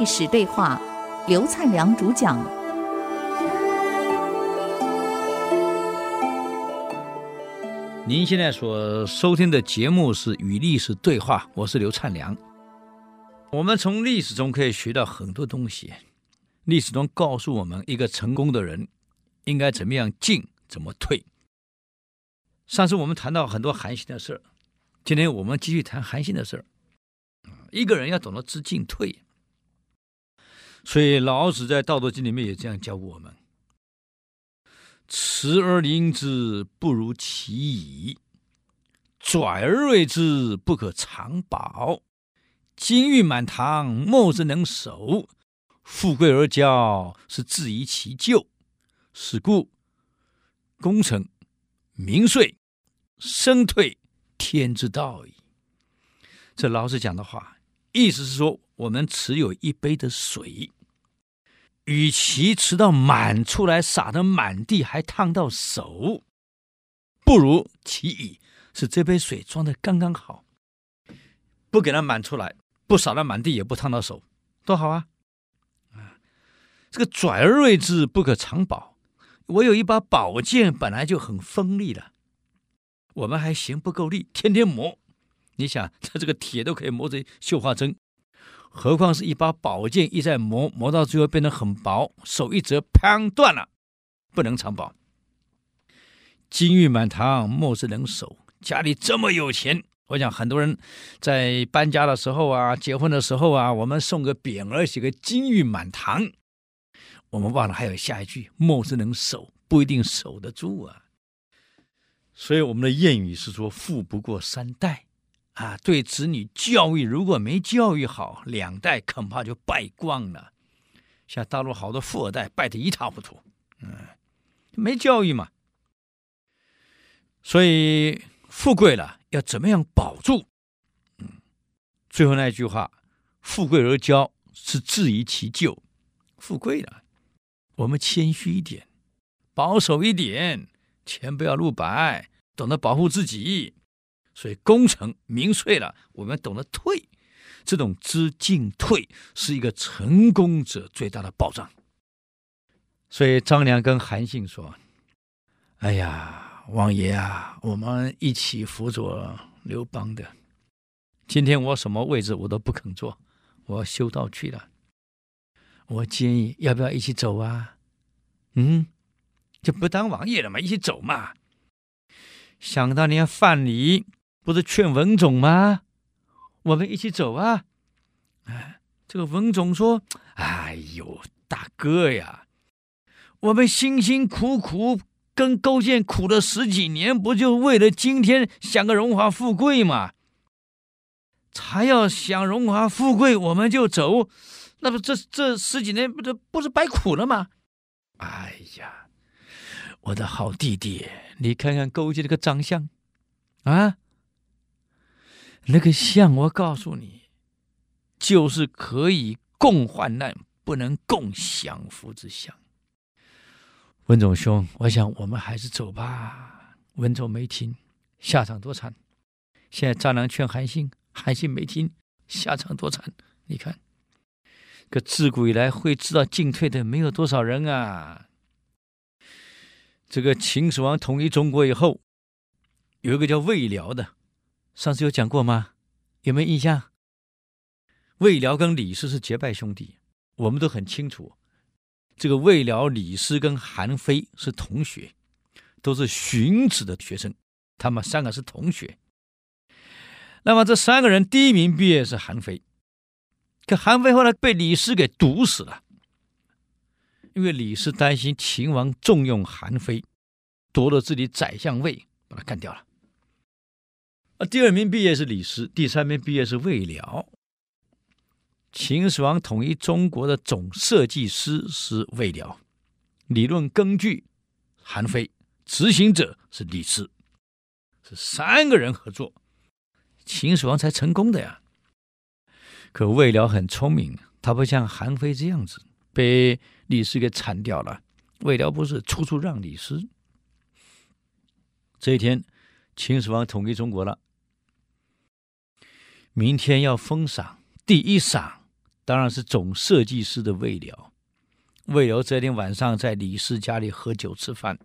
历史对话，刘灿良主讲。您现在所收听的节目是《与历史对话》，我是刘灿良。我们从历史中可以学到很多东西。历史中告诉我们，一个成功的人应该怎么样进，怎么退。上次我们谈到很多韩信的事儿，今天我们继续谈韩信的事儿。一个人要懂得知进退，所以老子在《道德经》里面也这样教我们：“持而盈之，不如其已；拽而锐之，不可长保。金玉满堂，莫之能守；富贵而骄，是自遗其咎。是故，功成名遂。”生退，天之道矣。这老子讲的话，意思是说，我们持有一杯的水，与其持到满出来，洒得满地，还烫到手，不如其已，是这杯水装的刚刚好，不给它满出来，不洒到满地，也不烫到手，多好啊！啊，这个拽而锐之，不可长保。我有一把宝剑，本来就很锋利了。我们还嫌不够力，天天磨。你想，它这个铁都可以磨成绣花针，何况是一把宝剑，一再磨，磨到最后变得很薄，手一折，砰，断了，不能藏宝。金玉满堂，莫之能守。家里这么有钱，我想很多人在搬家的时候啊，结婚的时候啊，我们送个匾额，写个“金玉满堂”，我们忘了还有下一句“莫之能守”，不一定守得住啊。所以我们的谚语是说“富不过三代”，啊，对子女教育如果没教育好，两代恐怕就败光了。像大陆好多富二代败得一塌糊涂，嗯，没教育嘛。所以富贵了要怎么样保住？嗯，最后那句话：“富贵而骄，是自遗其咎。”富贵了，我们谦虚一点，保守一点，钱不要露白。懂得保护自己，所以功成名遂了。我们懂得退，这种知进退是一个成功者最大的保障。所以张良跟韩信说：“哎呀，王爷啊，我们一起辅佐刘邦的。今天我什么位置我都不肯坐，我要修道去了。我建议要不要一起走啊？嗯，就不当王爷了嘛，一起走嘛。”想当年范蠡不是劝文总吗？我们一起走啊！哎，这个文总说：“哎呦，大哥呀，我们辛辛苦苦跟勾践苦了十几年，不就为了今天享个荣华富贵吗？才要享荣华富贵，我们就走，那不这这十几年不是不是白苦了吗？哎呀！”我的好弟弟，你看看勾践这个长相，啊，那个相，我告诉你，就是可以共患难，不能共享福之相。文种兄，我想我们还是走吧。文种没听，下场多惨。现在张良劝韩信，韩信没听，下场多惨。你看，可自古以来会知道进退的没有多少人啊。这个秦始皇统一中国以后，有一个叫魏辽的，上次有讲过吗？有没有印象？魏辽跟李斯是结拜兄弟，我们都很清楚。这个魏辽、李斯跟韩非是同学，都是荀子的学生，他们三个是同学。那么这三个人第一名毕业是韩非，可韩非后来被李斯给毒死了。因为李斯担心秦王重用韩非，夺了自己宰相位，把他干掉了。啊，第二名毕业是李斯，第三名毕业是魏辽。秦始皇统一中国的总设计师是魏辽，理论根据韩非，执行者是李斯，是三个人合作，秦始皇才成功的呀。可魏辽很聪明，他不像韩非这样子被。李斯给铲掉了，魏辽不是处处让李斯。这一天，秦始皇统一中国了，明天要封赏，第一赏当然是总设计师的魏辽。魏辽这天晚上在李师家里喝酒吃饭。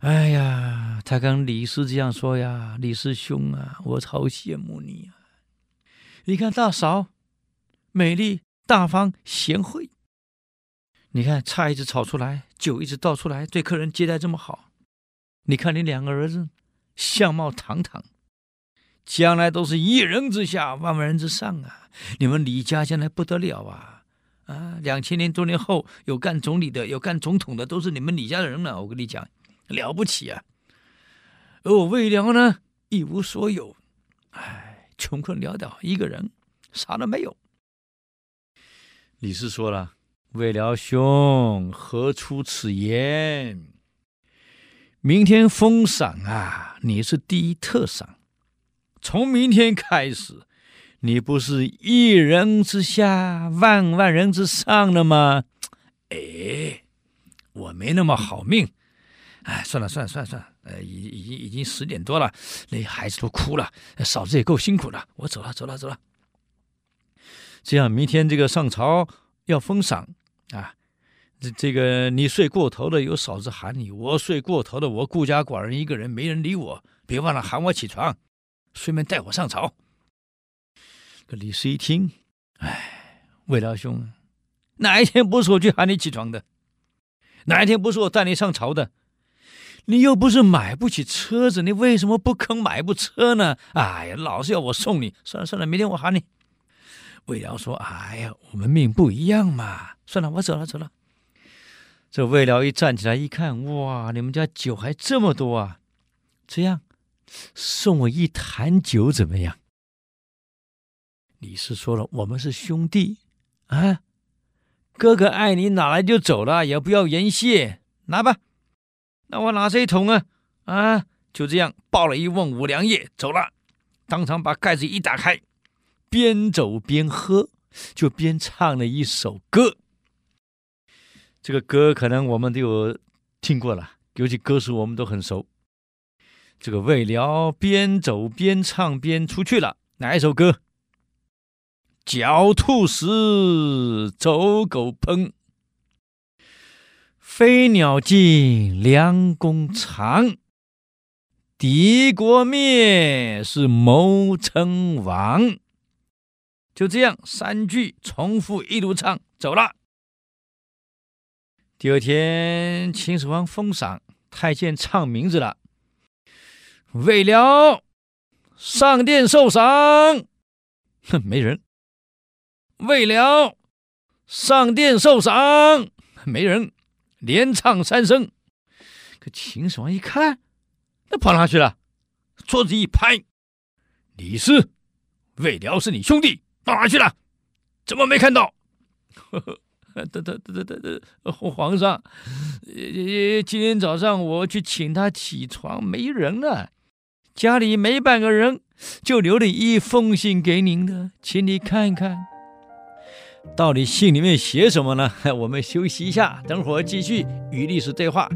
哎呀，他跟李师这样说呀：“李师兄啊，我好羡慕你啊！你看大嫂，美丽、大方、贤惠。你看菜一直炒出来，酒一直倒出来，对客人接待这么好。你看你两个儿子，相貌堂堂，将来都是一人之下，万万人之上啊！你们李家将来不得了啊！啊，两千年多年后，有干总理的，有干总统的，都是你们李家的人了。我跟你讲。”了不起啊！而我魏辽呢，一无所有，哎，穷困潦倒，一个人，啥都没有。李师说了：“魏辽兄，何出此言？明天封赏啊，你是第一特赏。从明天开始，你不是一人之下，万万人之上了吗？哎，我没那么好命。”哎，算了算了算了算了，呃，已已经已经十点多了，那孩子都哭了，嫂子也够辛苦的，我走了走了走了。这样明天这个上朝要封赏啊，这这个你睡过头了，有嫂子喊你；我睡过头了，我孤家寡人一个人，没人理我，别忘了喊我起床，顺便带我上朝。这李师一听，哎，魏老兄，哪一天不是我去喊你起床的？哪一天不是我带你上朝的？你又不是买不起车子，你为什么不肯买部车呢？哎呀，老是要我送你，算了算了，明天我喊你。魏辽说：“哎呀，我们命不一样嘛，算了，我走了走了。”这魏辽一站起来一看，哇，你们家酒还这么多啊！这样，送我一坛酒怎么样？李师说了，我们是兄弟啊，哥哥爱你，哪来就走了，也不要言谢，拿吧。那我拿这一桶啊，啊，就这样抱了一瓮五粮液走了，当场把盖子一打开，边走边喝，就边唱了一首歌。这个歌可能我们都有听过了，尤其歌词我们都很熟。这个魏辽边走边唱边出去了，哪一首歌？狡兔死，走狗烹。飞鸟尽，良弓藏；敌国灭，是谋称王。就这样，三句重复一路唱，走了。第二天，秦始皇封赏，太监唱名字了。魏辽上殿受赏，哼，没人。魏辽上殿受赏，没人。连唱三声，可秦始皇一看，那跑哪去了？桌子一拍：“李斯，魏辽是你兄弟，到哪去了？怎么没看到？” 呵呵，得得得得得，皇上，呃今天早上我去请他起床，没人了，家里没半个人，就留了一封信给您的，请你看一看。到底信里面写什么呢？我们休息一下，等会儿继续与历史对话。